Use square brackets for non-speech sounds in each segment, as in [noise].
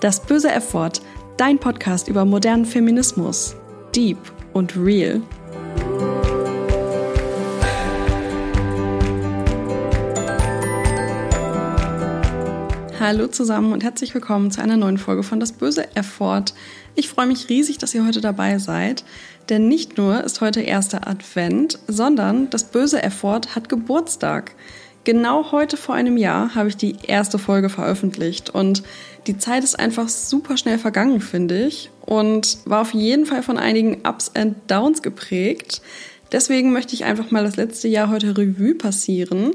Das böse F-Wort, dein Podcast über modernen Feminismus. Deep und real. Hallo zusammen und herzlich willkommen zu einer neuen Folge von Das böse F-Wort. Ich freue mich riesig, dass ihr heute dabei seid, denn nicht nur ist heute erster Advent, sondern das böse F-Wort hat Geburtstag. Genau heute vor einem Jahr habe ich die erste Folge veröffentlicht und die Zeit ist einfach super schnell vergangen, finde ich, und war auf jeden Fall von einigen Ups and Downs geprägt. Deswegen möchte ich einfach mal das letzte Jahr heute Revue passieren.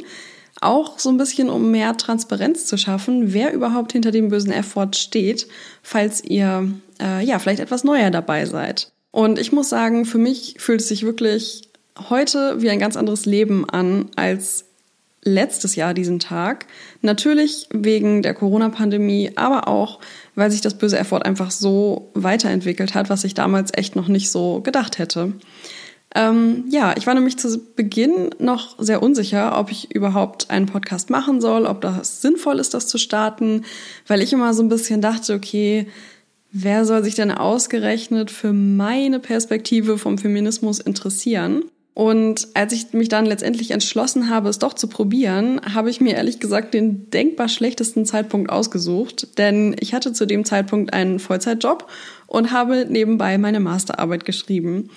Auch so ein bisschen, um mehr Transparenz zu schaffen, wer überhaupt hinter dem bösen F-Wort steht, falls ihr äh, ja vielleicht etwas neuer dabei seid. Und ich muss sagen, für mich fühlt es sich wirklich heute wie ein ganz anderes Leben an als letztes Jahr diesen Tag. Natürlich wegen der Corona-Pandemie, aber auch, weil sich das böse F-Wort einfach so weiterentwickelt hat, was ich damals echt noch nicht so gedacht hätte. Ähm, ja, ich war nämlich zu Beginn noch sehr unsicher, ob ich überhaupt einen Podcast machen soll, ob das sinnvoll ist, das zu starten, weil ich immer so ein bisschen dachte, okay, wer soll sich denn ausgerechnet für meine Perspektive vom Feminismus interessieren? Und als ich mich dann letztendlich entschlossen habe, es doch zu probieren, habe ich mir ehrlich gesagt den denkbar schlechtesten Zeitpunkt ausgesucht, denn ich hatte zu dem Zeitpunkt einen Vollzeitjob und habe nebenbei meine Masterarbeit geschrieben.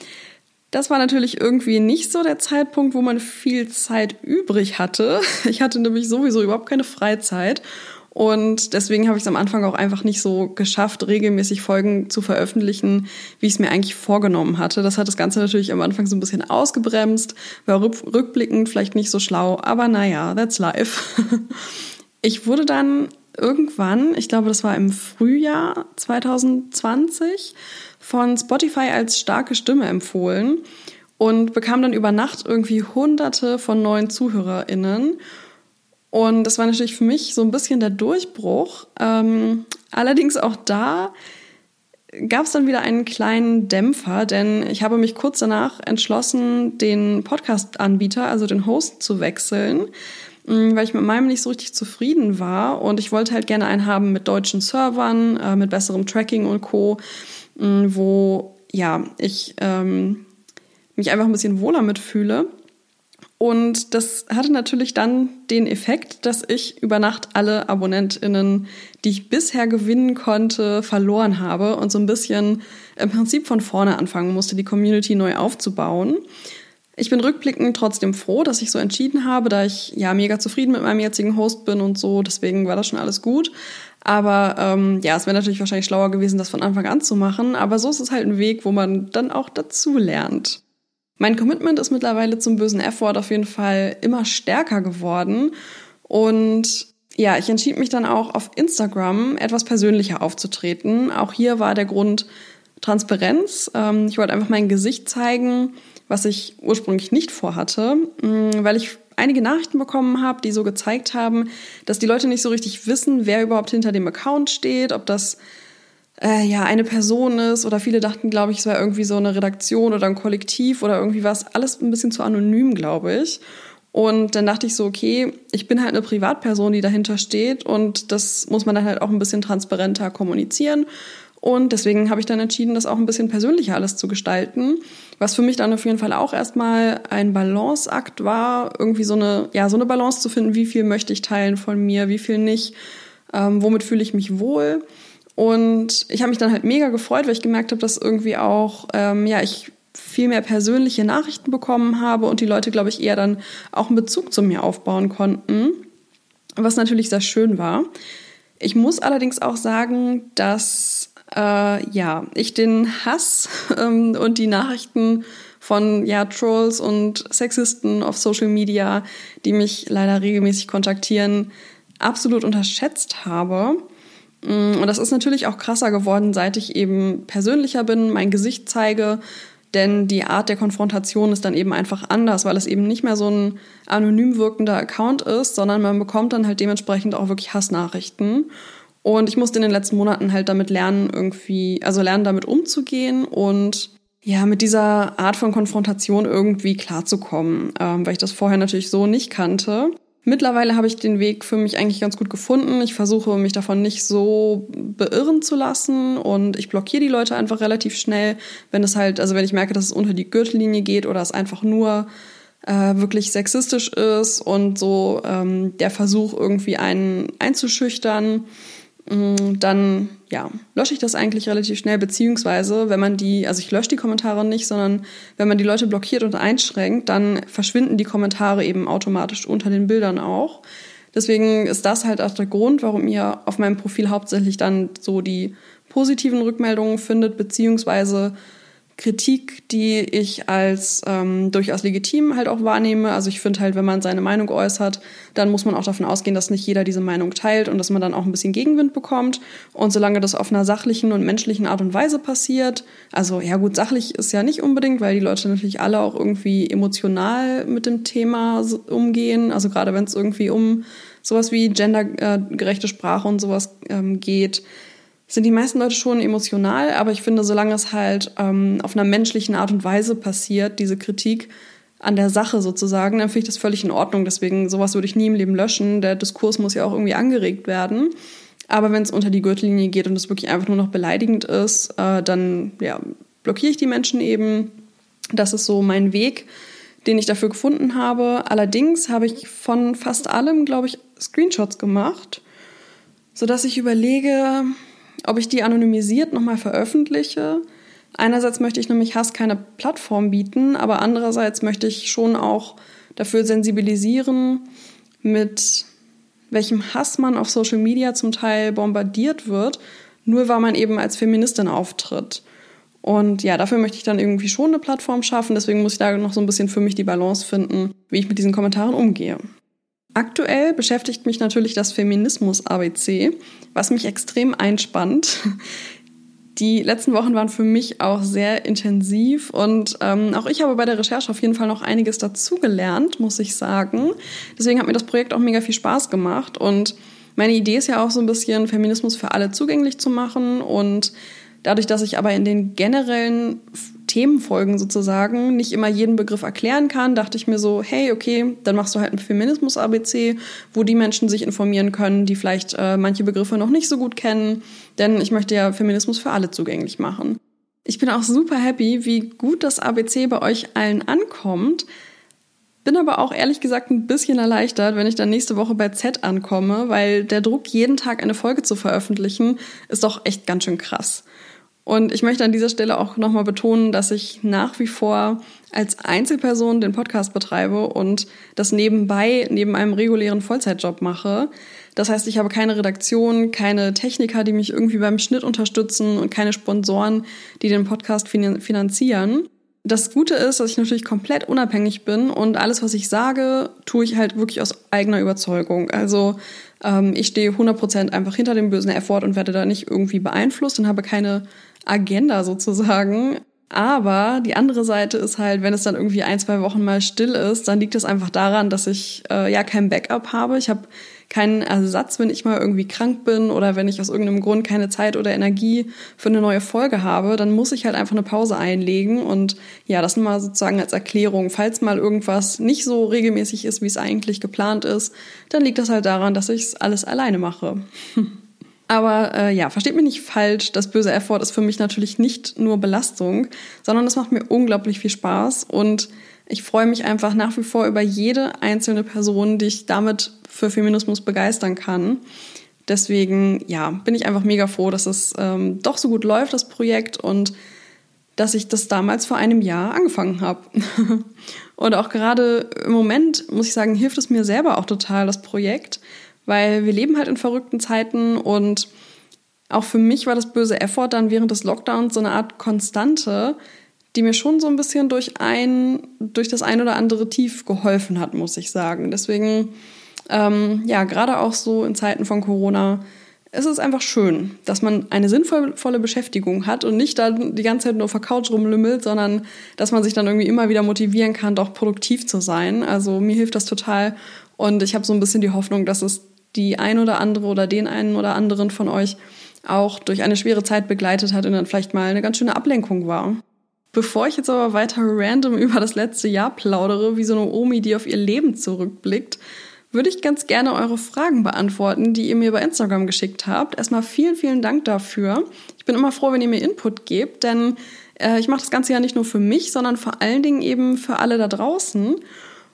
Das war natürlich irgendwie nicht so der Zeitpunkt, wo man viel Zeit übrig hatte. [laughs] Ich hatte nämlich sowieso überhaupt keine Freizeit und deswegen habe ich es am Anfang auch einfach nicht so geschafft, regelmäßig Folgen zu veröffentlichen, wie ich es mir eigentlich vorgenommen hatte. Das hat das Ganze natürlich am Anfang so ein bisschen ausgebremst, war rückblickend vielleicht nicht so schlau, aber naja, that's life. [laughs] Ich wurde dann irgendwann, ich glaube, das war im Frühjahr 2020, von Spotify als starke Stimme empfohlen und bekam dann über Nacht irgendwie hunderte von neuen ZuhörerInnen. Und das war natürlich für mich so ein bisschen der Durchbruch. Ähm, allerdings auch da gab es dann wieder einen kleinen Dämpfer, denn ich habe mich kurz danach entschlossen, den Podcast-Anbieter, also den Host, zu wechseln, mm, weil ich mit meinem nicht so richtig zufrieden war und ich wollte halt gerne einen haben mit deutschen Servern, äh, mit besserem Tracking und Co., mm, wo ja ich ähm, mich einfach ein bisschen wohler mitfühle. Und das hatte natürlich dann den Effekt, dass ich über Nacht alle AbonnentInnen, die ich bisher gewinnen konnte, verloren habe und so ein bisschen im Prinzip von vorne anfangen musste, die Community neu aufzubauen. Ich bin rückblickend trotzdem froh, dass ich so entschieden habe, da ich ja mega zufrieden mit meinem jetzigen Host bin und so. Deswegen war das schon alles gut. Aber ähm, ja, es wäre natürlich wahrscheinlich schlauer gewesen, das von Anfang an zu machen. Aber so ist es halt ein Weg, wo man dann auch dazu lernt. Mein Commitment ist mittlerweile zum bösen F-Wort auf jeden Fall immer stärker geworden. Und ja, ich entschied mich dann auch auf Instagram etwas persönlicher aufzutreten. Auch hier war der Grund Transparenz. Ähm, ich wollte einfach mein Gesicht zeigen, was ich ursprünglich nicht vorhatte, mm, weil ich einige Nachrichten bekommen habe, die so gezeigt haben, dass die Leute nicht so richtig wissen, wer überhaupt hinter dem Account steht, ob das äh, ja eine Person ist oder viele dachten, glaube ich, es wäre irgendwie so eine Redaktion oder ein Kollektiv oder irgendwie was. Alles ein bisschen zu anonym, glaube ich. Und dann dachte ich so, okay, ich bin halt eine Privatperson, die dahinter steht und das muss man dann halt auch ein bisschen transparenter kommunizieren. Und deswegen habe ich dann entschieden, das auch ein bisschen persönlicher alles zu gestalten, was für mich dann auf jeden Fall auch erstmal ein Balanceakt war, irgendwie so eine, ja, so eine Balance zu finden, wie viel möchte ich teilen von mir, wie viel nicht, ähm, womit fühle ich mich wohl. Und ich habe mich dann halt mega gefreut, weil ich gemerkt habe, dass irgendwie auch, ähm, ja, ich viel mehr persönliche Nachrichten bekommen habe und die Leute, glaube ich, eher dann auch einen Bezug zu mir aufbauen konnten, was natürlich sehr schön war. Ich muss allerdings auch sagen, dass äh, ja, ich den Hass [laughs] ähm, und die Nachrichten von ja, Trolls und Sexisten auf Social Media, die mich leider regelmäßig kontaktieren, absolut unterschätzt habe. Mm, und das ist natürlich auch krasser geworden, seit ich eben persönlicher bin, mein Gesicht zeige. Denn die Art der Konfrontation ist dann eben einfach anders, weil es eben nicht mehr so ein anonym wirkender Account ist, sondern man bekommt dann halt dementsprechend auch wirklich Hassnachrichten. Und ich musste in den letzten Monaten halt damit lernen, irgendwie, also lernen, damit umzugehen und ja, mit dieser Art von Konfrontation irgendwie klarzukommen, ähm, weil ich das vorher natürlich so nicht kannte. Mittlerweile habe ich den Weg für mich eigentlich ganz gut gefunden. Ich versuche mich davon nicht so beirren zu lassen und ich blockiere die Leute einfach relativ schnell, wenn es halt, also wenn ich merke, dass es unter die Gürtellinie geht oder es einfach nur äh, wirklich sexistisch ist und so ähm, der Versuch irgendwie einen einzuschüchtern dann ja, lösche ich das eigentlich relativ schnell, beziehungsweise wenn man die, also ich lösche die Kommentare nicht, sondern wenn man die Leute blockiert und einschränkt, dann verschwinden die Kommentare eben automatisch unter den Bildern auch. Deswegen ist das halt auch der Grund, warum ihr auf meinem Profil hauptsächlich dann so die positiven Rückmeldungen findet, beziehungsweise Kritik, die ich als ähm, durchaus legitim halt auch wahrnehme. Also ich finde halt, wenn man seine Meinung äußert, dann muss man auch davon ausgehen, dass nicht jeder diese Meinung teilt und dass man dann auch ein bisschen Gegenwind bekommt. Und solange das auf einer sachlichen und menschlichen Art und Weise passiert, also ja gut, sachlich ist ja nicht unbedingt, weil die Leute natürlich alle auch irgendwie emotional mit dem Thema umgehen. Also gerade wenn es irgendwie um sowas wie gendergerechte Sprache und sowas ähm, geht, sind die meisten Leute schon emotional, aber ich finde, solange es halt ähm, auf einer menschlichen Art und Weise passiert, diese Kritik an der Sache sozusagen, dann finde ich das völlig in Ordnung. Deswegen, sowas würde ich nie im Leben löschen. Der Diskurs muss ja auch irgendwie angeregt werden. Aber wenn es unter die Gürtellinie geht und es wirklich einfach nur noch beleidigend ist, äh, dann ja, blockiere ich die Menschen eben. Das ist so mein Weg, den ich dafür gefunden habe. Allerdings habe ich von fast allem, glaube ich, Screenshots gemacht, sodass ich überlege, ob ich die anonymisiert nochmal veröffentliche. Einerseits möchte ich nämlich Hass keine Plattform bieten, aber andererseits möchte ich schon auch dafür sensibilisieren, mit welchem Hass man auf Social Media zum Teil bombardiert wird, nur weil man eben als Feministin auftritt. Und ja, dafür möchte ich dann irgendwie schon eine Plattform schaffen. Deswegen muss ich da noch so ein bisschen für mich die Balance finden, wie ich mit diesen Kommentaren umgehe. Aktuell beschäftigt mich natürlich das Feminismus-ABC, was mich extrem einspannt. Die letzten Wochen waren für mich auch sehr intensiv und ähm, auch ich habe bei der Recherche auf jeden Fall noch einiges dazugelernt, muss ich sagen. Deswegen hat mir das Projekt auch mega viel Spaß gemacht und meine Idee ist ja auch so ein bisschen Feminismus für alle zugänglich zu machen und dadurch, dass ich aber in den generellen Themenfolgen sozusagen nicht immer jeden Begriff erklären kann, dachte ich mir so, hey, okay, dann machst du halt ein Feminismus-ABC, wo die Menschen sich informieren können, die vielleicht äh, manche Begriffe noch nicht so gut kennen, denn ich möchte ja Feminismus für alle zugänglich machen. Ich bin auch super happy, wie gut das ABC bei euch allen ankommt. Bin aber auch ehrlich gesagt ein bisschen erleichtert, wenn ich dann nächste Woche bei Z ankomme, weil der Druck, jeden Tag eine Folge zu veröffentlichen, ist doch echt ganz schön krass. Und ich möchte an dieser Stelle auch nochmal betonen, dass ich nach wie vor als Einzelperson den Podcast betreibe und das nebenbei neben einem regulären Vollzeitjob mache. Das heißt, ich habe keine Redaktion, keine Techniker, die mich irgendwie beim Schnitt unterstützen und keine Sponsoren, die den Podcast finanzieren. Das Gute ist, dass ich natürlich komplett unabhängig bin und alles, was ich sage, tue ich halt wirklich aus eigener Überzeugung. Also ähm, ich stehe 100% einfach hinter dem bösen Effort und werde da nicht irgendwie beeinflusst und habe keine Agenda sozusagen. Aber die andere Seite ist halt, wenn es dann irgendwie ein, zwei Wochen mal still ist, dann liegt es einfach daran, dass ich äh, ja kein Backup habe. Ich habe keinen Ersatz, wenn ich mal irgendwie krank bin oder wenn ich aus irgendeinem Grund keine Zeit oder Energie für eine neue Folge habe, dann muss ich halt einfach eine Pause einlegen. Und ja, das mal sozusagen als Erklärung. Falls mal irgendwas nicht so regelmäßig ist, wie es eigentlich geplant ist, dann liegt das halt daran, dass ich es alles alleine mache. [laughs] Aber äh, ja, versteht mich nicht falsch, das böse F-Wort ist für mich natürlich nicht nur Belastung, sondern es macht mir unglaublich viel Spaß und ich freue mich einfach nach wie vor über jede einzelne Person, die ich damit für Feminismus begeistern kann. Deswegen, ja, bin ich einfach mega froh, dass es ähm, doch so gut läuft, das Projekt, und dass ich das damals vor einem Jahr angefangen habe. [laughs] und auch gerade im Moment, muss ich sagen, hilft es mir selber auch total, das Projekt, weil wir leben halt in verrückten Zeiten und auch für mich war das böse Effort dann während des Lockdowns so eine Art Konstante, die mir schon so ein bisschen durch ein, durch das ein oder andere Tief geholfen hat, muss ich sagen. Deswegen, ähm, ja, gerade auch so in Zeiten von Corona ist es einfach schön, dass man eine sinnvolle Beschäftigung hat und nicht da die ganze Zeit nur auf der Couch rumlümmelt, sondern dass man sich dann irgendwie immer wieder motivieren kann, doch produktiv zu sein. Also mir hilft das total und ich habe so ein bisschen die Hoffnung, dass es die ein oder andere oder den einen oder anderen von euch auch durch eine schwere Zeit begleitet hat und dann vielleicht mal eine ganz schöne Ablenkung war. Bevor ich jetzt aber weiter random [laughs] über das letzte Jahr plaudere, wie so eine Omi, die auf ihr Leben zurückblickt, würde ich ganz gerne eure Fragen beantworten, die ihr mir bei Instagram geschickt habt. Erstmal vielen, vielen Dank dafür. Ich bin immer froh, wenn ihr mir Input gebt, denn äh, ich mache das Ganze ja nicht nur für mich, sondern vor allen Dingen eben für alle da draußen.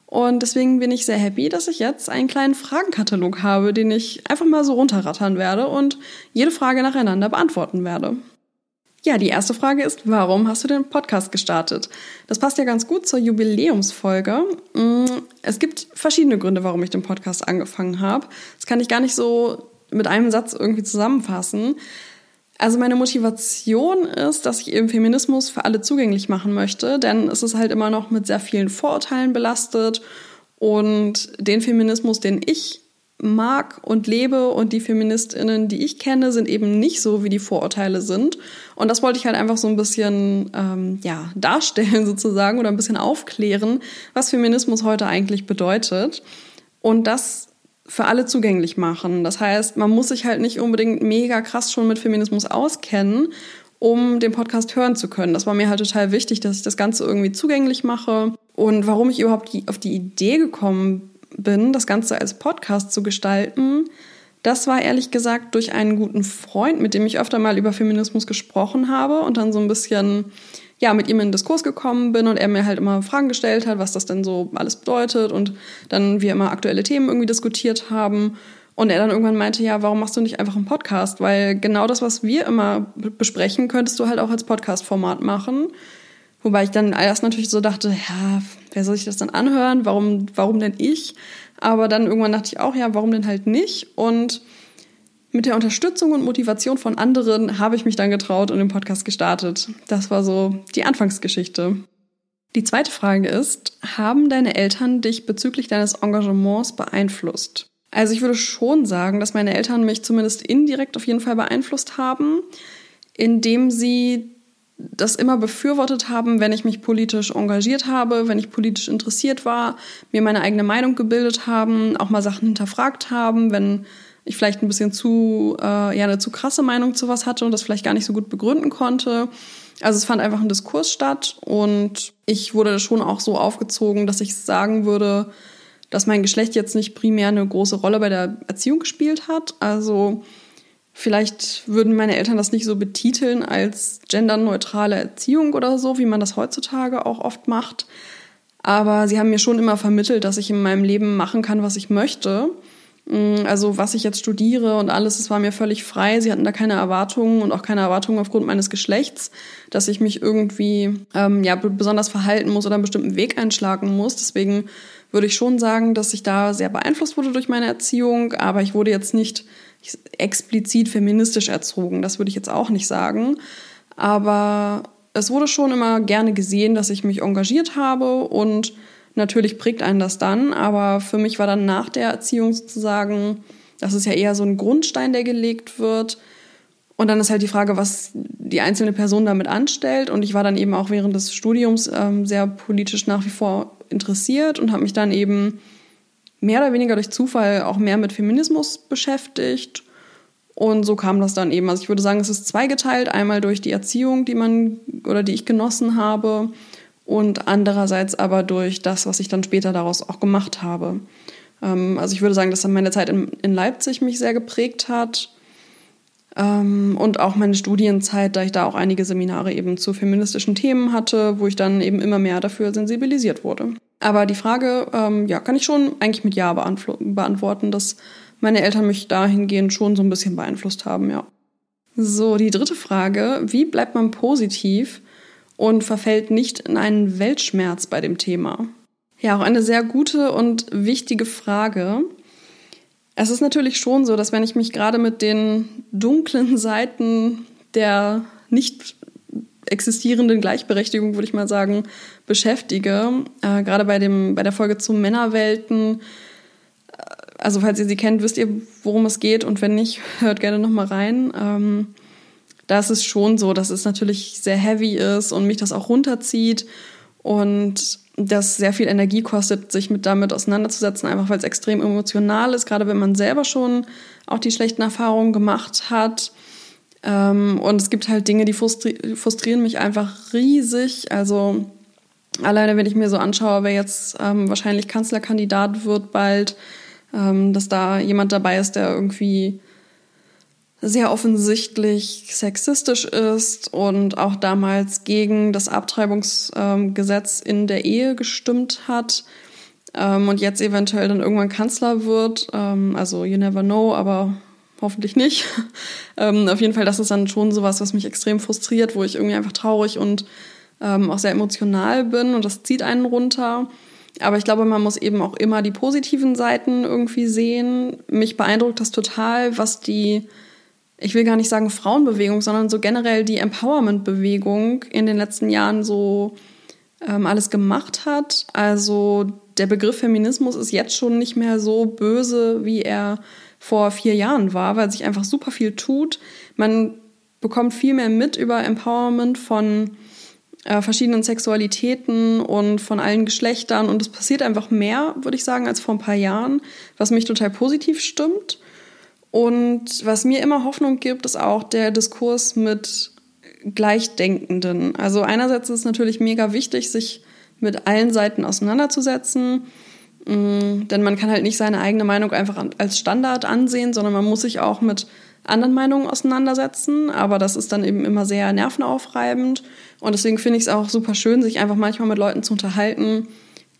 Und deswegen bin ich sehr happy, dass ich jetzt einen kleinen Fragenkatalog habe, den ich einfach mal so runterrattern werde und jede Frage nacheinander beantworten werde. Ja, die erste Frage ist, warum hast du den Podcast gestartet? Das passt ja ganz gut zur Jubiläumsfolge. Mm, es gibt verschiedene Gründe, warum ich den Podcast angefangen habe. Das kann ich gar nicht so mit einem Satz irgendwie zusammenfassen. Also meine Motivation ist, dass ich eben Feminismus für alle zugänglich machen möchte, denn es ist halt immer noch mit sehr vielen Vorurteilen belastet und den Feminismus, den ich mag und lebe und die Feministinnen, die ich kenne, sind eben nicht so, wie die Vorurteile sind. Und das wollte ich halt einfach so ein bisschen ähm, ja, darstellen [laughs] sozusagen oder ein bisschen aufklären, was Feminismus heute eigentlich bedeutet. Und das für alle zugänglich machen. Das heißt, man muss sich halt nicht unbedingt mega krass schon mit Feminismus auskennen, um den Podcast hören zu können. Das war mir halt total wichtig, dass ich das Ganze irgendwie zugänglich mache. Und warum ich überhaupt auf die Idee gekommen bin, das Ganze als Podcast zu gestalten, das war ehrlich gesagt durch einen guten Freund, mit dem ich öfter mal über Feminismus gesprochen habe und dann so ein bisschen ja, mit ihm in den Diskurs gekommen bin und er mir halt immer Fragen gestellt hat, was das denn so alles bedeutet und dann wir immer aktuelle Themen irgendwie diskutiert haben. Und er dann irgendwann meinte, ja, warum machst du nicht einfach einen Podcast? Weil genau das, was wir immer besprechen, könntest du halt auch als Podcast-Format machen. Wobei ich dann erst natürlich so dachte, ja, wer soll sich das dann anhören? Warum, warum denn ich? Aber dann irgendwann dachte ich auch, ja, warum denn halt nicht? Und mit der Unterstützung und Motivation von anderen habe ich mich dann getraut und den Podcast gestartet. Das war so die Anfangsgeschichte. Die zweite Frage ist, haben deine Eltern dich bezüglich deines Engagements beeinflusst? Also ich würde schon sagen, dass meine Eltern mich zumindest indirekt auf jeden Fall beeinflusst haben, indem sie das immer befürwortet haben, wenn ich mich politisch engagiert habe, wenn ich politisch interessiert war, mir meine eigene Meinung gebildet haben, auch mal Sachen hinterfragt haben, wenn ich vielleicht ein bisschen zu, äh, ja, eine zu krasse Meinung zu was hatte und das vielleicht gar nicht so gut begründen konnte. Also es fand einfach ein Diskurs statt und ich wurde schon auch so aufgezogen, dass ich sagen würde, dass mein Geschlecht jetzt nicht primär eine große Rolle bei der Erziehung gespielt hat. Also Vielleicht würden meine Eltern das nicht so betiteln als genderneutrale Erziehung oder so, wie man das heutzutage auch oft macht. Aber sie haben mir schon immer vermittelt, dass ich in meinem Leben machen kann, was ich möchte. Mm, also was ich jetzt studiere und alles, es war mir völlig frei. Sie hatten da keine Erwartungen und auch keine Erwartungen aufgrund meines Geschlechts, dass ich mich irgendwie ähm, ja besonders verhalten muss oder einen bestimmten Weg einschlagen muss. Deswegen würde ich schon sagen, dass ich da sehr beeinflusst wurde durch meine Erziehung, aber ich wurde jetzt nicht explizit feministisch erzogen. Das würde ich jetzt auch nicht sagen. Aber es wurde schon immer gerne gesehen, dass ich mich engagiert habe und natürlich prägt einen das dann. Aber für mich war dann nach der Erziehung sozusagen, das ist ja eher so ein Grundstein, der gelegt wird. Und dann ist halt die Frage, was die einzelne Person damit anstellt. Und ich war dann eben auch während des Studiums ähm, sehr politisch nach wie vor interessiert und habe mich dann eben mehr oder weniger durch Zufall auch mehr mit Feminismus beschäftigt. Und so kam das dann eben. Also ich würde sagen, es ist zweigeteilt. Einmal durch die Erziehung, die man oder die ich genossen habe und andererseits aber durch das, was ich dann später daraus auch gemacht habe. Ähm, also ich würde sagen, dass dann meine Zeit in, Leipzig mich sehr geprägt hat und auch meine Studienzeit, da ich da auch einige Seminare eben zu feministischen Themen hatte, wo ich dann eben immer mehr dafür sensibilisiert wurde. Aber die Frage, ähm, ja, kann ich schon eigentlich mit Ja beantworten, dass meine Eltern mich dahingehend schon so ein bisschen beeinflusst haben, ja. So, die dritte Frage, wie bleibt man positiv und verfällt nicht in einen Weltschmerz bei dem Thema? Ja, auch eine sehr gute und wichtige Frage. Es ist natürlich schon so, dass wenn ich mich gerade mit den dunklen [laughs] Seiten der nicht existierenden Gleichberechtigung, würde ich mal sagen, beschäftige. Äh, gerade bei, dem, bei der Folge zu Männerwelten. Äh, also falls ihr sie kennt, wisst ihr, worum es geht. Und wenn nicht, [laughs] hört gerne nochmal rein. Ähm, da ist es schon so, dass es natürlich sehr heavy ist und mich das auch runterzieht. Und das sehr viel Energie kostet, sich mit damit auseinanderzusetzen, einfach weil es extrem emotional ist, gerade wenn man selber schon auch die schlechten Erfahrungen gemacht hat. Ähm, und es gibt halt Dinge, die frustri frustrieren mich einfach riesig. Also alleine, wenn ich mir so anschaue, wer jetzt ähm, wahrscheinlich Kanzlerkandidat wird bald, ähm, dass da jemand dabei ist, der irgendwie sehr offensichtlich sexistisch ist und auch damals gegen das Abtreibungsgesetz ähm, in der Ehe gestimmt hat ähm, und jetzt eventuell dann irgendwann Kanzler wird. Ähm, also you never know, aber hoffentlich nicht. [laughs] auf jeden Fall, das ist dann schon sowas, was mich extrem frustriert, wo ich irgendwie einfach traurig und auch sehr emotional bin und das zieht einen runter. Aber ich glaube, man muss eben auch immer die positiven Seiten irgendwie sehen. Mich beeindruckt das total, was die, ich will gar nicht sagen Frauenbewegung, sondern so generell die Empowerment-Bewegung in den letzten Jahren so ähm, alles gemacht hat. Also der Begriff Feminismus ist jetzt schon nicht mehr so böse, wie er vor vier Jahren war, weil sich einfach super viel tut. Man bekommt viel mehr mit über Empowerment von äh, verschiedenen Sexualitäten und von allen Geschlechtern und es passiert einfach mehr, würde ich sagen, als vor ein paar Jahren, was mich total positiv stimmt. Und was mir immer Hoffnung gibt, ist auch der Diskurs mit Gleichdenkenden. Also einerseits ist es natürlich mega wichtig, sich mit allen Seiten auseinanderzusetzen. Mm, denn man kann halt nicht seine eigene Meinung einfach als Standard ansehen, sondern man muss sich auch mit anderen Meinungen auseinandersetzen. Aber das ist dann eben immer sehr nervenaufreibend. Und deswegen finde ich es auch super schön, sich einfach manchmal mit Leuten zu unterhalten,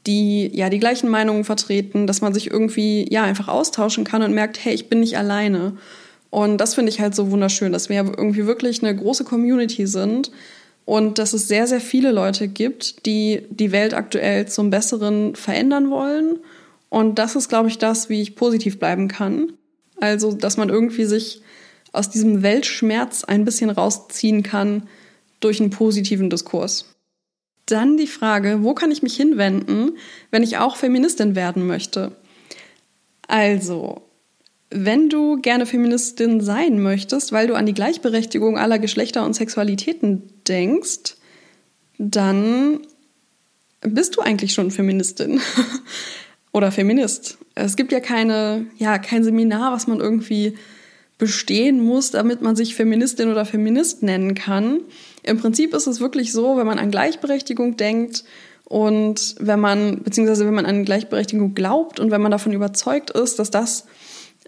die ja die gleichen Meinungen vertreten, dass man sich irgendwie ja einfach austauschen kann und merkt, hey, ich bin nicht alleine. Und das finde ich halt so wunderschön, dass wir irgendwie wirklich eine große Community sind und dass es sehr, sehr viele Leute gibt, die die Welt aktuell zum Besseren verändern wollen. Und das ist, glaube ich, das, wie ich positiv bleiben kann. Also, dass man irgendwie sich aus diesem Weltschmerz ein bisschen rausziehen kann durch einen positiven Diskurs. Dann die Frage, wo kann ich mich hinwenden, wenn ich auch Feministin werden möchte? Also, wenn du gerne Feministin sein möchtest, weil du an die Gleichberechtigung aller Geschlechter und Sexualitäten denkst, dann bist du eigentlich schon Feministin [laughs] oder Feminist. Es gibt ja keine, ja, kein Seminar, was man irgendwie bestehen muss, damit man sich Feministin oder Feminist nennen kann. Im Prinzip ist es wirklich so, wenn man an Gleichberechtigung denkt und wenn man, beziehungsweise wenn man an Gleichberechtigung glaubt und wenn man davon überzeugt ist, dass das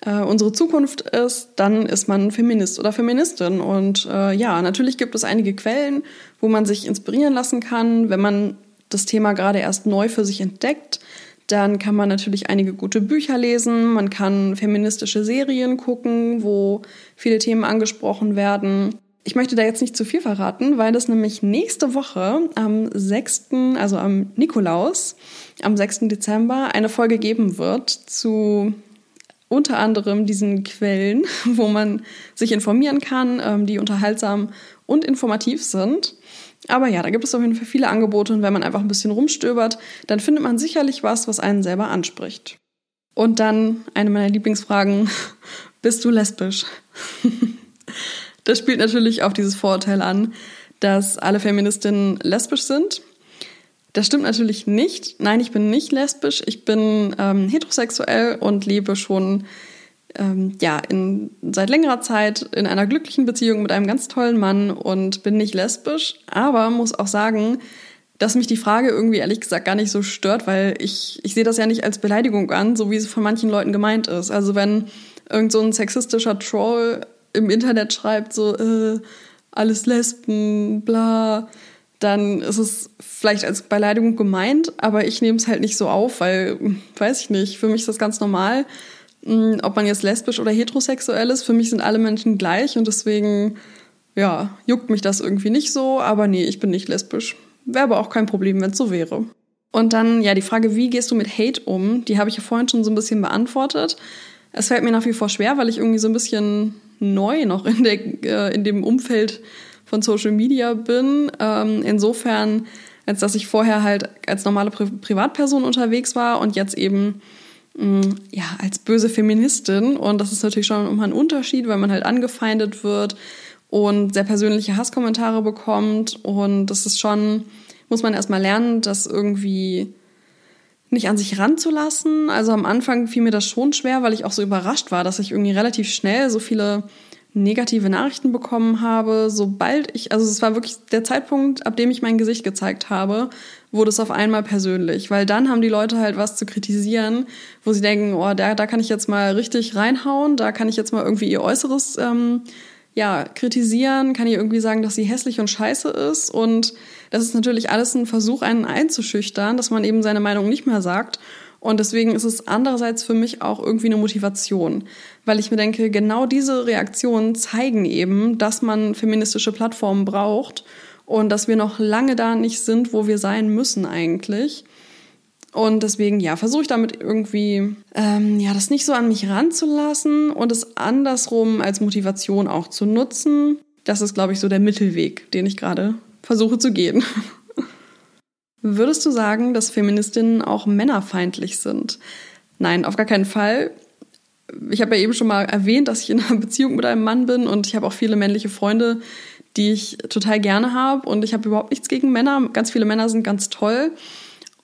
äh, unsere Zukunft ist, dann ist man Feminist oder Feministin. Und äh, ja, natürlich gibt es einige Quellen, wo man sich inspirieren lassen kann, wenn man das Thema gerade erst neu für sich entdeckt. Dann kann man natürlich einige gute Bücher lesen, man kann feministische Serien gucken, wo viele Themen angesprochen werden. Ich möchte da jetzt nicht zu viel verraten, weil es nämlich nächste Woche am 6., also am Nikolaus, am 6. Dezember eine Folge geben wird zu unter anderem diesen Quellen, [laughs] wo man sich informieren kann, ähm, die unterhaltsam und informativ sind. Aber ja, da gibt es auf jeden Fall viele Angebote und wenn man einfach ein bisschen rumstöbert, dann findet man sicherlich was, was einen selber anspricht. Und dann eine meiner Lieblingsfragen, [laughs] bist du lesbisch? [laughs] das spielt natürlich auf dieses Vorurteil an, dass alle Feministinnen lesbisch sind. Das stimmt natürlich nicht. Nein, ich bin nicht lesbisch. Ich bin ähm, heterosexuell und lebe schon ähm, ja, in, seit längerer Zeit in einer glücklichen Beziehung mit einem ganz tollen Mann und bin nicht lesbisch. Aber muss auch sagen, dass mich die Frage irgendwie ehrlich gesagt gar nicht so stört, weil ich, ich sehe das ja nicht als Beleidigung an, so wie es von manchen Leuten gemeint ist. Also wenn irgend so ein sexistischer Troll im Internet schreibt, so äh, alles Lesben, bla, dann ist es vielleicht als Beleidigung gemeint, aber ich nehme es halt nicht so auf, weil, weiß ich nicht, für mich ist das ganz normal. Hm, ob man jetzt lesbisch oder heterosexuell ist, für mich sind alle Menschen gleich und deswegen, ja, juckt mich das irgendwie nicht so, aber nee, ich bin nicht lesbisch. Wäre aber auch kein Problem, wenn es so wäre. Und dann, ja, die Frage, wie gehst du mit Hate um, die habe ich ja vorhin schon so ein bisschen beantwortet. Es fällt mir nach wie vor schwer, weil ich irgendwie so ein bisschen neu noch in, der, äh, in dem Umfeld von Social Media bin. Ähm, insofern, als dass ich vorher halt als normale Pri Privatperson unterwegs war und jetzt eben mh, mm, ja als böse Feministin. Und das ist natürlich schon immer ein Unterschied, weil man halt angefeindet wird und sehr persönliche Hasskommentare bekommt. Und das ist schon, muss man erstmal lernen, das irgendwie nicht an sich ranzulassen. Also am Anfang fiel mir das schon schwer, weil ich auch so überrascht war, dass ich irgendwie relativ schnell so viele negative Nachrichten bekommen habe, sobald ich, also es war wirklich der Zeitpunkt, ab dem ich mein Gesicht gezeigt habe, wurde es auf einmal persönlich, weil dann haben die Leute halt was zu kritisieren, wo sie denken, oh, da, da kann ich jetzt mal richtig reinhauen, da kann ich jetzt mal irgendwie ihr Äußeres ähm, ja, kritisieren, kann ich irgendwie sagen, dass sie hässlich und scheiße ist und das ist natürlich alles ein Versuch, einen einzuschüchtern, dass man eben seine Meinung nicht mehr sagt. Und deswegen ist es andererseits für mich auch irgendwie eine Motivation, weil ich mir denke, genau diese Reaktionen zeigen eben, dass man feministische Plattformen braucht und dass wir noch lange da nicht sind, wo wir sein müssen eigentlich. Und deswegen, ja, versuche ich damit irgendwie, ähm, ja, das nicht so an mich ranzulassen und es andersrum als Motivation auch zu nutzen. Das ist, glaube ich, so der Mittelweg, den ich gerade versuche zu gehen. [laughs] Würdest du sagen, dass Feministinnen auch männerfeindlich sind? Nein, auf gar keinen Fall. Ich habe ja eben schon mal erwähnt, dass ich in einer Beziehung mit einem Mann bin und ich habe auch viele männliche Freunde, die ich total gerne habe und ich habe überhaupt nichts gegen Männer. Ganz viele Männer sind ganz toll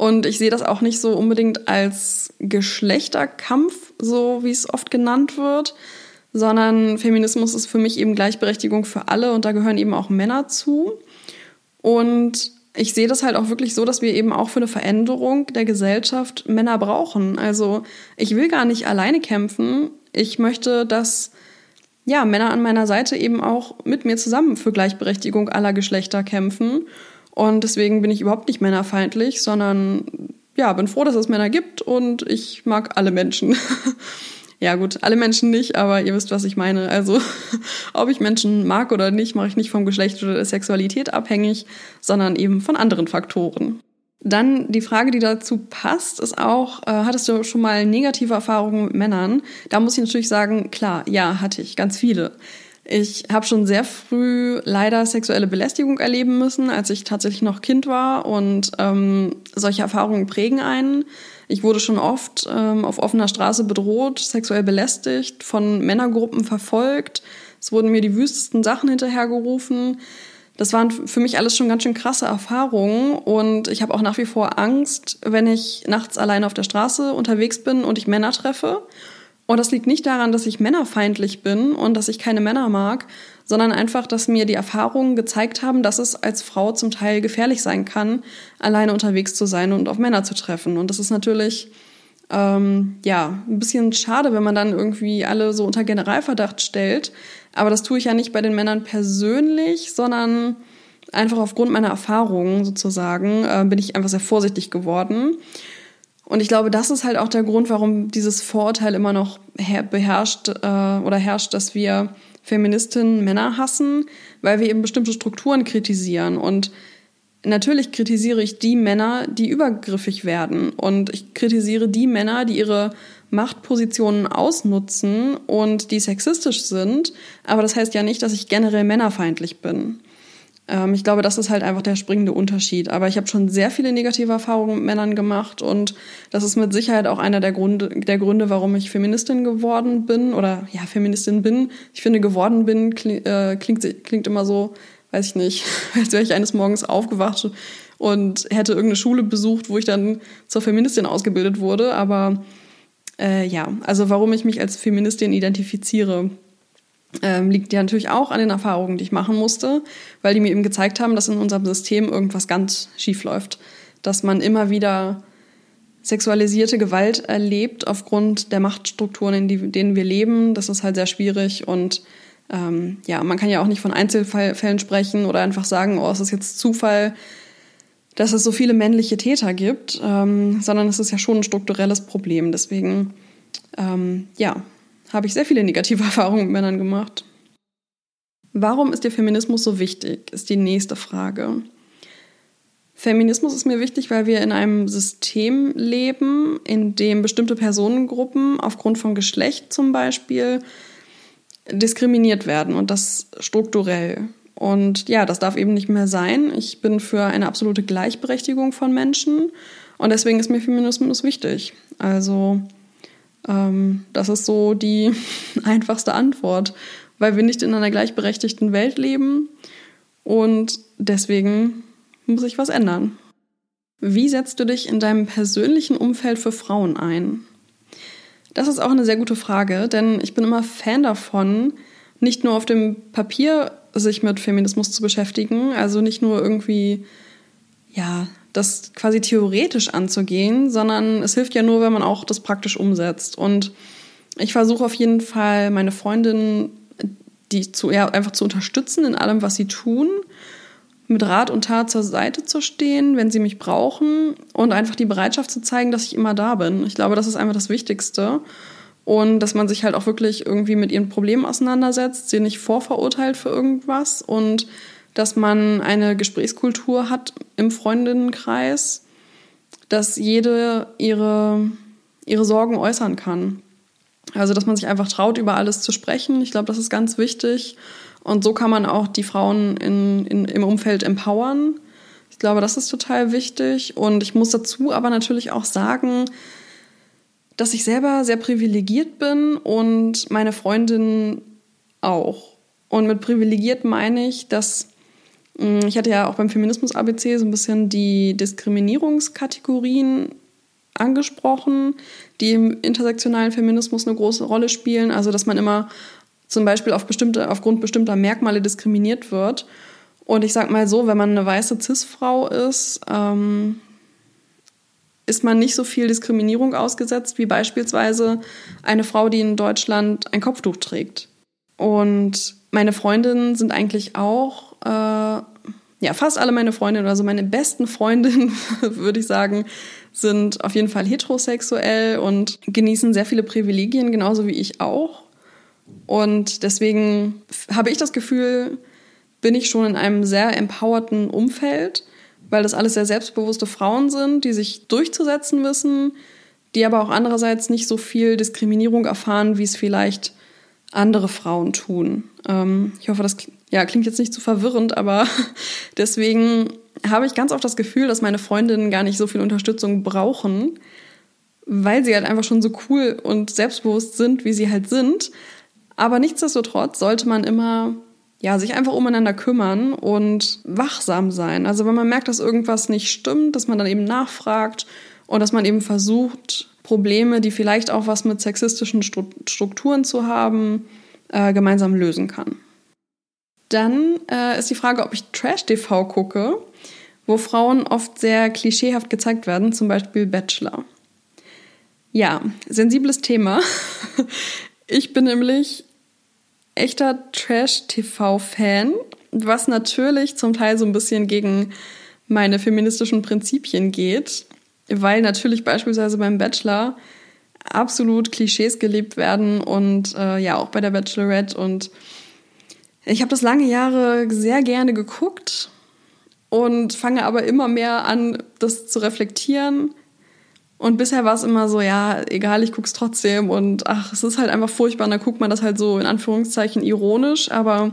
und ich sehe das auch nicht so unbedingt als Geschlechterkampf, so wie es oft genannt wird, sondern Feminismus ist für mich eben Gleichberechtigung für alle und da gehören eben auch Männer zu. Und ich sehe das halt auch wirklich so, dass wir eben auch für eine Veränderung der Gesellschaft Männer brauchen. Also ich will gar nicht alleine kämpfen. Ich möchte, dass ja, Männer an meiner Seite eben auch mit mir zusammen für Gleichberechtigung aller Geschlechter kämpfen. Und deswegen bin ich überhaupt nicht männerfeindlich, sondern ja, bin froh, dass es Männer gibt und ich mag alle Menschen. [laughs] Ja gut, alle Menschen nicht, aber ihr wisst, was ich meine. Also [laughs] ob ich Menschen mag oder nicht, mache ich nicht vom Geschlecht oder der Sexualität abhängig, sondern eben von anderen Faktoren. Dann die Frage, die dazu passt, ist auch, äh, hattest du schon mal negative Erfahrungen mit Männern? Da muss ich natürlich sagen, klar, ja, hatte ich, ganz viele. Ich habe schon sehr früh leider sexuelle Belästigung erleben müssen, als ich tatsächlich noch Kind war und ähm, solche Erfahrungen prägen einen. Ich wurde schon oft ähm, auf offener Straße bedroht, sexuell belästigt, von Männergruppen verfolgt. Es wurden mir die wüstesten Sachen hinterhergerufen. Das waren für mich alles schon ganz schön krasse Erfahrungen und ich habe auch nach wie vor Angst, wenn ich nachts allein auf der Straße unterwegs bin und ich Männer treffe. Und das liegt nicht daran, dass ich männerfeindlich bin und dass ich keine Männer mag, sondern einfach, dass mir die Erfahrungen gezeigt haben, dass es als Frau zum Teil gefährlich sein kann, alleine unterwegs zu sein und auf Männer zu treffen. Und das ist natürlich ähm, ja ein bisschen schade, wenn man dann irgendwie alle so unter Generalverdacht stellt. Aber das tue ich ja nicht bei den Männern persönlich, sondern einfach aufgrund meiner Erfahrungen sozusagen äh, bin ich einfach sehr vorsichtig geworden. Und ich glaube, das ist halt auch der Grund, warum dieses Vorurteil immer noch beherrscht äh, oder herrscht, dass wir Feministinnen Männer hassen, weil wir eben bestimmte Strukturen kritisieren. Und natürlich kritisiere ich die Männer, die übergriffig werden. Und ich kritisiere die Männer, die ihre Machtpositionen ausnutzen und die sexistisch sind. Aber das heißt ja nicht, dass ich generell männerfeindlich bin. Ähm, ich glaube, das ist halt einfach der springende Unterschied. Aber ich habe schon sehr viele negative Erfahrungen mit Männern gemacht und das ist mit Sicherheit auch einer der Gründe, der Gründe, warum ich Feministin geworden bin oder ja, Feministin bin. Ich finde, geworden bin klingt, äh, klingt, klingt immer so, weiß ich nicht, [laughs] als wäre ich eines Morgens aufgewacht und hätte irgendeine Schule besucht, wo ich dann zur Feministin ausgebildet wurde. Aber äh, ja, also warum ich mich als Feministin identifiziere, ähm, liegt ja natürlich auch an den Erfahrungen, die ich machen musste, weil die mir eben gezeigt haben, dass in unserem System irgendwas ganz schief läuft. Dass man immer wieder sexualisierte Gewalt erlebt aufgrund der Machtstrukturen, in die, denen wir leben. Das ist halt sehr schwierig und ähm, ja, man kann ja auch nicht von Einzelfällen sprechen oder einfach sagen, oh, es ist jetzt Zufall, dass es so viele männliche Täter gibt, ähm, sondern es ist ja schon ein strukturelles Problem. Deswegen, ähm, ja, habe ich sehr viele negative [laughs] Erfahrungen mit Männern gemacht. Warum ist dir Feminismus so wichtig, ist die nächste Frage. Feminismus ist mir wichtig, weil wir in einem System leben, in dem bestimmte Personengruppen aufgrund von Geschlecht zum Beispiel diskriminiert werden und das strukturell. Und ja, das darf eben nicht mehr sein. Ich bin für eine absolute Gleichberechtigung von Menschen und deswegen ist mir Feminismus wichtig. Also ähm, das ist so die [laughs] einfachste Antwort, weil wir nicht in einer gleichberechtigten Welt leben und deswegen muss sich was ändern. Wie setzt du dich in deinem persönlichen Umfeld für Frauen ein? Das ist auch eine sehr gute Frage, denn ich bin immer Fan davon, nicht nur auf dem Papier sich mit Feminismus zu beschäftigen, also nicht nur irgendwie, ja, das quasi theoretisch anzugehen, sondern es hilft ja nur, wenn man auch das praktisch umsetzt. Und ich versuche auf jeden Fall, meine Freundin, die zu, ja, einfach zu unterstützen in allem, was sie tun, mit Rat und Tat zur Seite zu stehen, wenn sie mich brauchen und einfach die Bereitschaft zu zeigen, dass ich immer da bin. Ich glaube, das ist einfach das Wichtigste. Und dass man sich halt auch wirklich irgendwie mit ihren Problemen auseinandersetzt, sie nicht vorverurteilt für irgendwas und dass man eine Gesprächskultur hat im Freundinnenkreis, dass jede ihre, ihre Sorgen äußern kann. Also, dass man sich einfach traut, über alles zu sprechen. Ich glaube, das ist ganz wichtig. Und so kann man auch die Frauen in, in, im Umfeld empowern. Ich glaube, das ist total wichtig. Und ich muss dazu aber natürlich auch sagen, dass ich selber sehr privilegiert bin und meine Freundin auch. Und mit privilegiert meine ich, dass ich hatte ja auch beim Feminismus ABC so ein bisschen die Diskriminierungskategorien angesprochen, die im intersektionalen Feminismus eine große Rolle spielen. Also, dass man immer zum Beispiel auf bestimmte, aufgrund bestimmter Merkmale diskriminiert wird. Und ich sag mal so, wenn man eine weiße Cis-Frau ist, ähm, ist man nicht so viel Diskriminierung ausgesetzt wie beispielsweise eine Frau, die in Deutschland ein Kopftuch trägt. Und meine Freundinnen sind eigentlich auch äh, ja, fast alle meine Freundinnen, also meine besten Freundinnen, [laughs] würde ich sagen, sind auf jeden Fall heterosexuell und genießen sehr viele Privilegien, genauso wie ich auch. Und deswegen habe ich das Gefühl, bin ich schon in einem sehr empowerten Umfeld, weil das alles sehr selbstbewusste Frauen sind, die sich durchzusetzen wissen, die aber auch andererseits nicht so viel Diskriminierung erfahren, wie es vielleicht andere Frauen tun. Ähm, ich hoffe, das ja, klingt jetzt nicht zu verwirrend, aber [laughs] deswegen habe ich ganz oft das Gefühl, dass meine Freundinnen gar nicht so viel Unterstützung brauchen, weil sie halt einfach schon so cool und selbstbewusst sind, wie sie halt sind. Aber nichtsdestotrotz sollte man immer ja, sich einfach umeinander kümmern und wachsam sein. Also wenn man merkt, dass irgendwas nicht stimmt, dass man dann eben nachfragt und dass man eben versucht, Probleme, die vielleicht auch was mit sexistischen Strukturen zu haben, äh, gemeinsam lösen kann. Dann äh, ist die Frage, ob ich Trash-TV gucke, wo Frauen oft sehr klischeehaft gezeigt werden, zum Beispiel Bachelor. Ja, sensibles Thema. [laughs] Ich bin nämlich echter Trash-TV-Fan, was natürlich zum Teil so ein bisschen gegen meine feministischen Prinzipien geht, weil natürlich beispielsweise beim Bachelor absolut Klischees gelebt werden und äh, ja auch bei der Bachelorette und ich habe das lange Jahre sehr gerne geguckt und fange aber immer mehr an, das zu reflektieren. Und bisher war es immer so, ja, egal, ich guck's trotzdem und ach, es ist halt einfach furchtbar. Und dann guckt man das halt so in Anführungszeichen ironisch, aber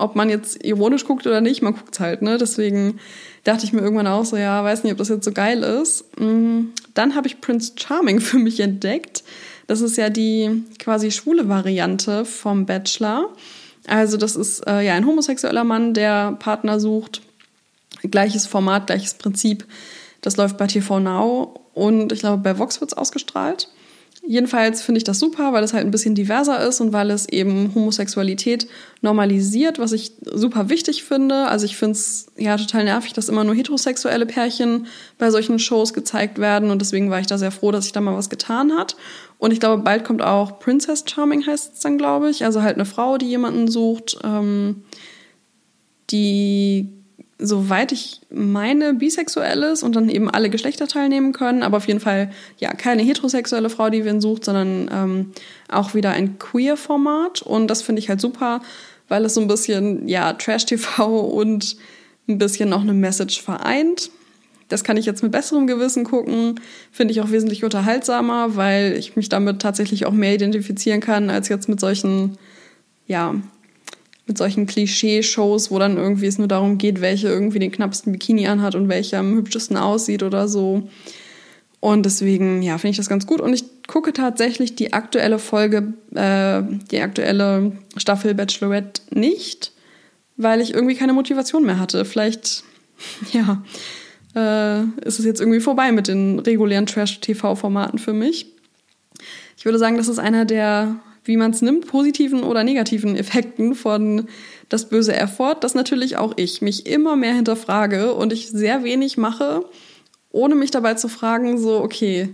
ob man jetzt ironisch guckt oder nicht, man guckt's halt, ne? Deswegen dachte ich mir irgendwann auch so, ja, weiß nicht, ob das jetzt so geil ist. Mm, dann habe ich Prince Charming [laughs] für mich entdeckt. Das ist ja die quasi schwule Variante vom Bachelor. Also das ist äh, ja ein homosexueller Mann, der Partner sucht. Gleiches Format, gleiches Prinzip. Das läuft bei TV Now und ich glaube bei Vox wird es ausgestrahlt. Jedenfalls finde ich das super, weil es halt ein bisschen diverser ist und weil es eben Homosexualität normalisiert, was ich super wichtig finde. Also ich finde es ja total nervig, dass immer nur heterosexuelle Pärchen bei solchen Shows gezeigt werden und deswegen war ich da sehr froh, dass sich da mal was getan hat. Und ich glaube, bald kommt auch Princess Charming heißt es dann, glaube ich. Also halt eine Frau, die jemanden sucht, ähm, die soweit ich meine, bisexuell ist und dann eben alle Geschlechter teilnehmen können, aber auf jeden Fall ja keine heterosexuelle Frau, die wen sucht, sondern ähm, auch wieder ein Queer-Format. Und das finde ich halt super, weil es so ein bisschen ja Trash-TV und ein bisschen noch eine Message vereint. Das kann ich jetzt mit besserem Gewissen gucken, finde ich auch wesentlich unterhaltsamer, weil ich mich damit tatsächlich auch mehr identifizieren kann, als jetzt mit solchen, ja, mit solchen Klischee-Shows, wo dann irgendwie es nur darum geht, welche irgendwie den knappsten Bikini anhat und welcher am hübschesten aussieht oder so. Und deswegen, ja, finde ich das ganz gut. Und ich gucke tatsächlich die aktuelle Folge, äh, die aktuelle Staffel Bachelorette nicht, weil ich irgendwie keine Motivation mehr hatte. Vielleicht, [laughs] ja, äh, ist es jetzt irgendwie vorbei mit den regulären Trash-TV-Formaten für mich. Ich würde sagen, das ist einer der wie man es nimmt, positiven oder negativen Effekten von das böse Erford, dass natürlich auch ich mich immer mehr hinterfrage und ich sehr wenig mache, ohne mich dabei zu fragen, so, okay,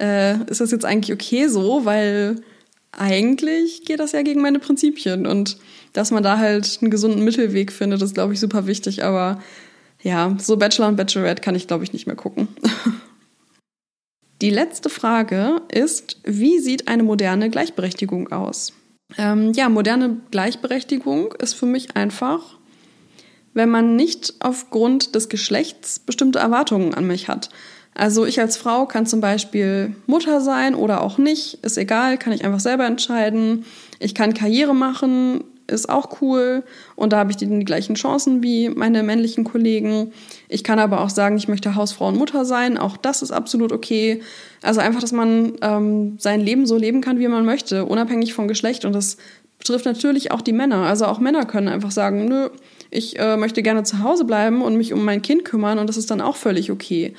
äh, ist das jetzt eigentlich okay so? Weil eigentlich geht das ja gegen meine Prinzipien und dass man da halt einen gesunden Mittelweg findet, ist, glaube ich, super wichtig. Aber ja, so Bachelor und Bachelorette kann ich, glaube ich, nicht mehr gucken. [laughs] Die letzte Frage ist, wie sieht eine moderne Gleichberechtigung aus? Ähm, ja, moderne Gleichberechtigung ist für mich einfach, wenn man nicht aufgrund des Geschlechts bestimmte Erwartungen an mich hat. Also ich als Frau kann zum Beispiel Mutter sein oder auch nicht, ist egal, kann ich einfach selber entscheiden. Ich kann Karriere machen, ist auch cool und da habe ich die, die gleichen Chancen wie meine männlichen Kollegen. Ich kann aber auch sagen, ich möchte Hausfrau und Mutter sein, auch das ist absolut okay. Also einfach, dass man ähm, sein Leben so leben kann, wie man möchte, unabhängig von Geschlecht und das betrifft natürlich auch die Männer. Also auch Männer können einfach sagen, nö, ich äh, möchte gerne zu Hause bleiben und mich um mein Kind kümmern und das ist dann auch völlig okay.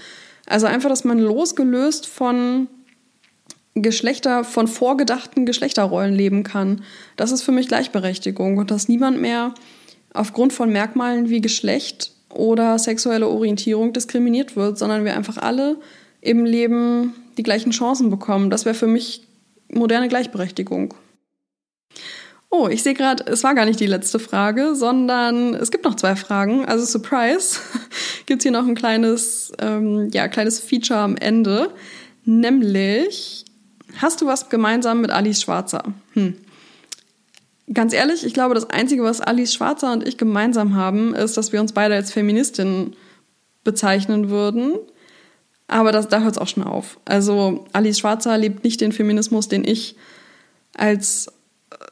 Also einfach, dass man losgelöst von Geschlechter, von vorgedachten Geschlechterrollen leben kann. Das ist für mich Gleichberechtigung und dass niemand mehr aufgrund von Merkmalen wie Geschlecht oder sexuelle Orientierung diskriminiert wird, sondern wir einfach alle im Leben die gleichen Chancen bekommen. Das wäre für mich moderne Gleichberechtigung. Oh, ich sehe gerade, es war gar nicht die letzte Frage, sondern es gibt noch zwei Fragen. Also Surprise, [laughs] gibt hier noch ein kleines, ähm, ja, kleines Feature am Ende. Nämlich, Hast du was gemeinsam mit Alice Schwarzer? Hm. Ganz ehrlich, ich glaube, das Einzige, was Alice Schwarzer und ich gemeinsam haben, ist, dass wir uns beide als Feministin bezeichnen würden. Aber das, da hört es auch schon auf. Also Alice Schwarzer lebt nicht den Feminismus, den ich als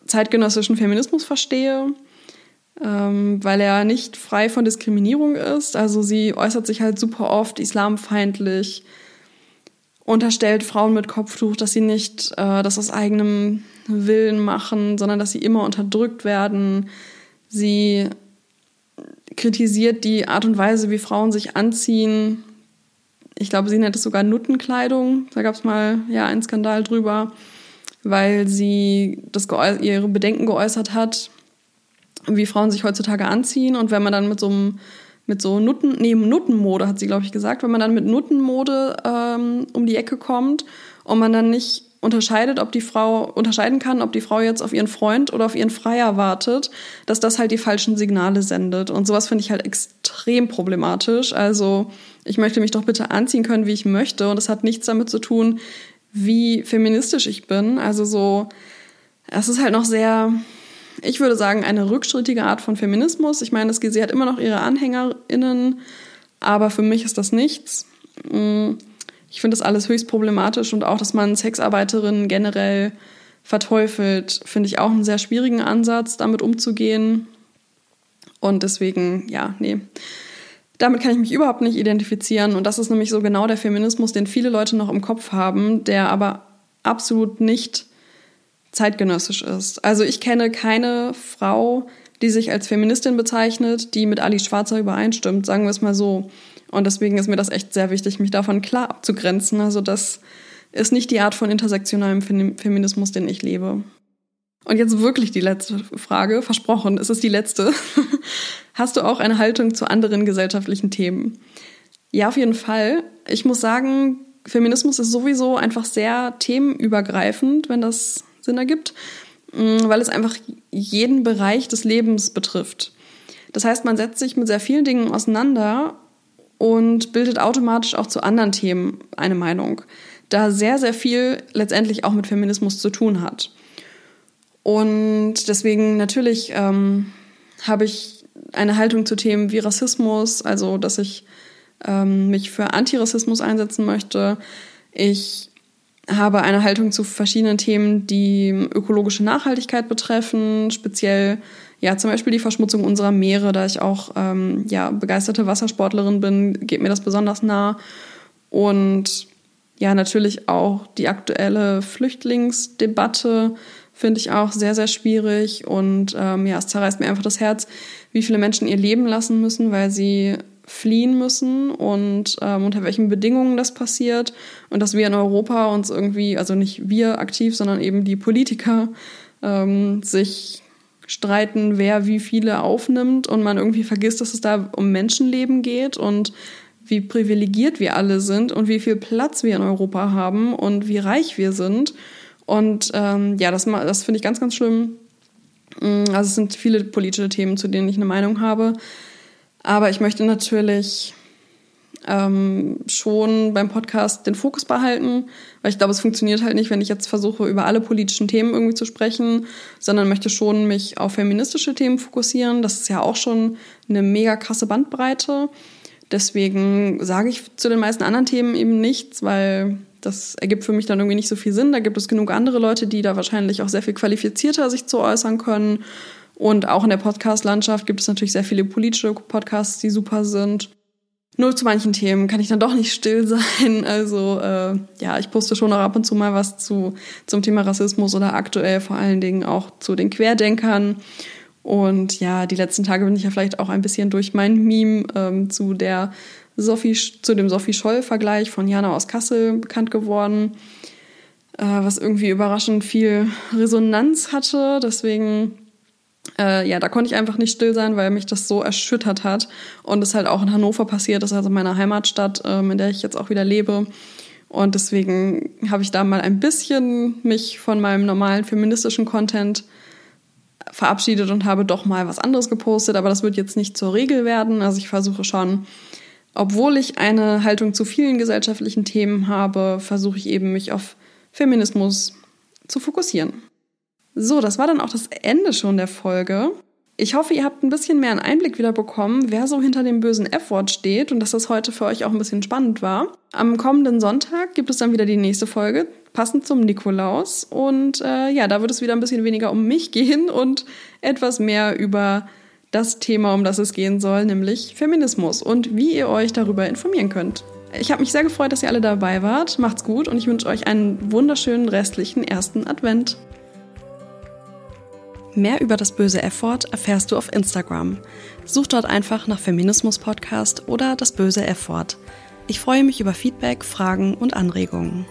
zeitgenössischen Feminismus verstehe, ähm, weil er nicht frei von Diskriminierung ist. Also sie äußert sich halt super oft islamfeindlich, unterstellt Frauen mit Kopftuch, dass sie nicht äh, das aus eigenem Willen machen, sondern dass sie immer unterdrückt werden. Sie kritisiert die Art und Weise, wie Frauen sich anziehen. Ich glaube, sie nennt es sogar Nuttenkleidung. Da gab es mal ja einen Skandal drüber, weil sie das ihre Bedenken geäußert hat, wie Frauen sich heutzutage anziehen. Und wenn man dann mit so einem mit so Nutten, nee, Nuttenmode hat sie, glaube ich, gesagt, wenn man dann mit Nuttenmode ähm, um die Ecke kommt und man dann nicht unterscheidet, ob die Frau unterscheiden kann, ob die Frau jetzt auf ihren Freund oder auf ihren Freier wartet, dass das halt die falschen Signale sendet. Und sowas finde ich halt extrem problematisch. Also ich möchte mich doch bitte anziehen können, wie ich möchte. Und das hat nichts damit zu tun, wie feministisch ich bin. Also so, es ist halt noch sehr, ich würde sagen, eine rückschrittige Art von Feminismus. Ich meine, sie hat immer noch ihre AnhängerInnen, aber für mich ist das nichts. Mm, ich finde das alles höchst problematisch und auch, dass man Sexarbeiterinnen generell verteufelt, finde ich auch einen sehr schwierigen Ansatz, damit umzugehen. Und deswegen, ja, nee. Damit kann ich mich überhaupt nicht identifizieren. Und das ist nämlich so genau der Feminismus, den viele Leute noch im Kopf haben, der aber absolut nicht zeitgenössisch ist. Also ich kenne keine Frau, die sich als Feministin bezeichnet, die mit Alice Schwarzer übereinstimmt, sagen wir es mal so. Und deswegen ist mir das echt sehr wichtig, mich davon klar abzugrenzen. Also das ist nicht die Art von intersektionalem Feminismus, den ich lebe. Und jetzt wirklich die letzte Frage, versprochen, es ist die letzte. [laughs] Hast du auch eine Haltung zu anderen gesellschaftlichen Themen? Ja, auf jeden Fall. Ich muss sagen, Feminismus ist sowieso einfach sehr themenübergreifend, wenn das Sinn ergibt, mm, weil es einfach jeden Bereich des Lebens betrifft. Das heißt, man setzt sich mit sehr vielen Dingen auseinander und bildet automatisch auch zu anderen Themen eine Meinung, da sehr, sehr viel letztendlich auch mit Feminismus zu tun hat. Und deswegen natürlich ähm, habe ich eine Haltung zu Themen wie Rassismus, also dass ich ähm, mich für Antirassismus einsetzen möchte. Ich habe eine Haltung zu verschiedenen Themen, die ökologische Nachhaltigkeit betreffen, speziell ja zum Beispiel die Verschmutzung unserer Meere, da ich auch ähm, ja begeisterte Wassersportlerin bin, geht mir das besonders nah. Und ja natürlich auch die aktuelle Flüchtlingsdebatte finde ich auch sehr sehr schwierig. Und ähm, ja es zerreißt mir einfach das Herz, wie viele Menschen ihr Leben lassen müssen, weil sie fliehen müssen und ähm, unter welchen Bedingungen das passiert und dass wir in Europa uns irgendwie, also nicht wir aktiv, sondern eben die Politiker ähm, sich streiten, wer wie viele aufnimmt und man irgendwie vergisst, dass es da um Menschenleben geht und wie privilegiert wir alle sind und wie viel Platz wir in Europa haben und wie reich wir sind. Und ähm, ja, das, das finde ich ganz, ganz schlimm. Mm, also es sind viele politische Themen, zu denen ich eine Meinung habe. Aber ich möchte natürlich ähm, schon beim Podcast den Fokus behalten, weil ich glaube, es funktioniert halt nicht, wenn ich jetzt versuche, über alle politischen Themen irgendwie zu sprechen, sondern möchte schon mich auf feministische Themen fokussieren. Das ist ja auch schon eine mega krasse Bandbreite. Deswegen sage ich zu den meisten anderen Themen eben nichts, weil das ergibt für mich dann irgendwie nicht so viel Sinn. Da gibt es genug andere Leute, die da wahrscheinlich auch sehr viel qualifizierter sich zu äußern können. Und auch in der Podcast-Landschaft gibt es natürlich sehr viele politische Podcasts, die super sind. Nur zu manchen Themen kann ich dann doch nicht still [laughs] sein. Also äh, ja, ich poste schon auch ab und zu mal was zu, zum Thema Rassismus oder aktuell vor allen Dingen auch zu den Querdenkern. Und ja, die letzten Tage bin ich ja vielleicht auch ein bisschen durch mein Meme ähm, zu der Sophie, zu dem Sophie Scholl-Vergleich von Jana aus Kassel bekannt geworden, äh, was irgendwie überraschend viel Resonanz hatte. Deswegen äh, ja, da konnte ich einfach nicht still sein, weil mich das so erschüttert hat. Und es halt auch in Hannover passiert ist, also meiner Heimatstadt, ähm, in der ich jetzt auch wieder lebe. Und deswegen habe ich da mal ein bisschen mich von meinem normalen feministischen Content verabschiedet und habe doch mal was anderes gepostet. Aber das wird jetzt nicht zur Regel werden. Also ich versuche schon, obwohl ich eine Haltung zu vielen gesellschaftlichen Themen habe, versuche ich eben mich auf Feminismus zu fokussieren. So, das war dann auch das Ende schon der Folge. Ich hoffe, ihr habt ein bisschen mehr einen Einblick wieder bekommen, wer so hinter dem bösen F-Wort steht und dass das heute für euch auch ein bisschen spannend war. Am kommenden Sonntag gibt es dann wieder die nächste Folge, passend zum Nikolaus. Und äh, ja, da wird es wieder ein bisschen weniger um mich gehen [laughs] und etwas mehr über das Thema, um das es gehen soll, nämlich Feminismus und wie ihr euch darüber informieren könnt. Ich habe mich sehr gefreut, dass ihr alle dabei wart. Macht's gut und ich wünsche euch einen wunderschönen restlichen ersten Advent. Mehr über das böse F-Wort erfährst du auf Instagram. Such dort einfach nach Feminismus Podcast oder das böse F-Wort. Ich freue mich über Feedback, Fragen und Anregungen.